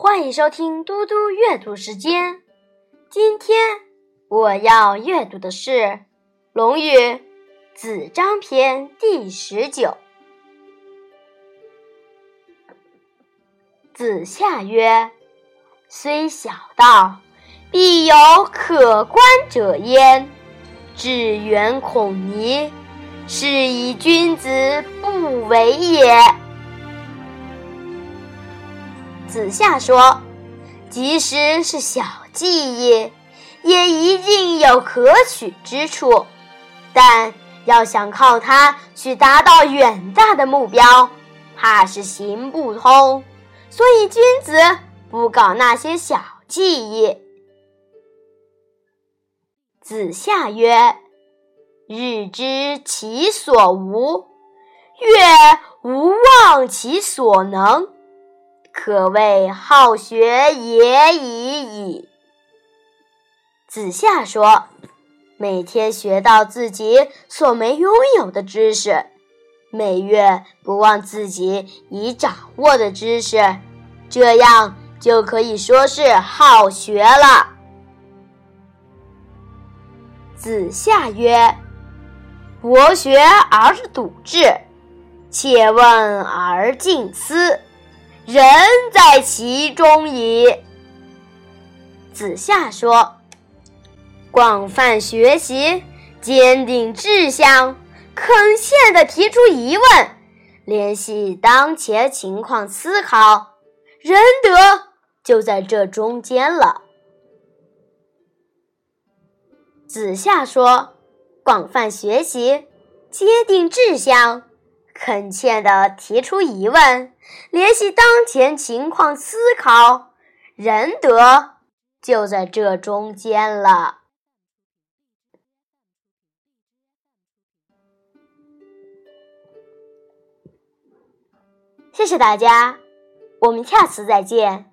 欢迎收听嘟嘟阅读时间。今天我要阅读的是《论语·子张篇》第十九。子夏曰：“虽小道，必有可观者焉。致远孔尼，是以君子不为也。”子夏说：“即使是小技艺，也一定有可取之处。但要想靠它去达到远大的目标，怕是行不通。所以君子不搞那些小技艺。”子夏曰：“日知其所无，月无忘其所能。”可谓好学也已矣。子夏说：“每天学到自己所没拥有的知识，每月不忘自己已掌握的知识，这样就可以说是好学了。”子夏曰：“博学而笃志，切问而近思。”人在其中矣。子夏说：“广泛学习，坚定志向，恳切地提出疑问，联系当前情况思考，仁德就在这中间了。”子夏说：“广泛学习，坚定志向。”恳切地提出疑问，联系当前情况思考，仁德就在这中间了。谢谢大家，我们下次再见。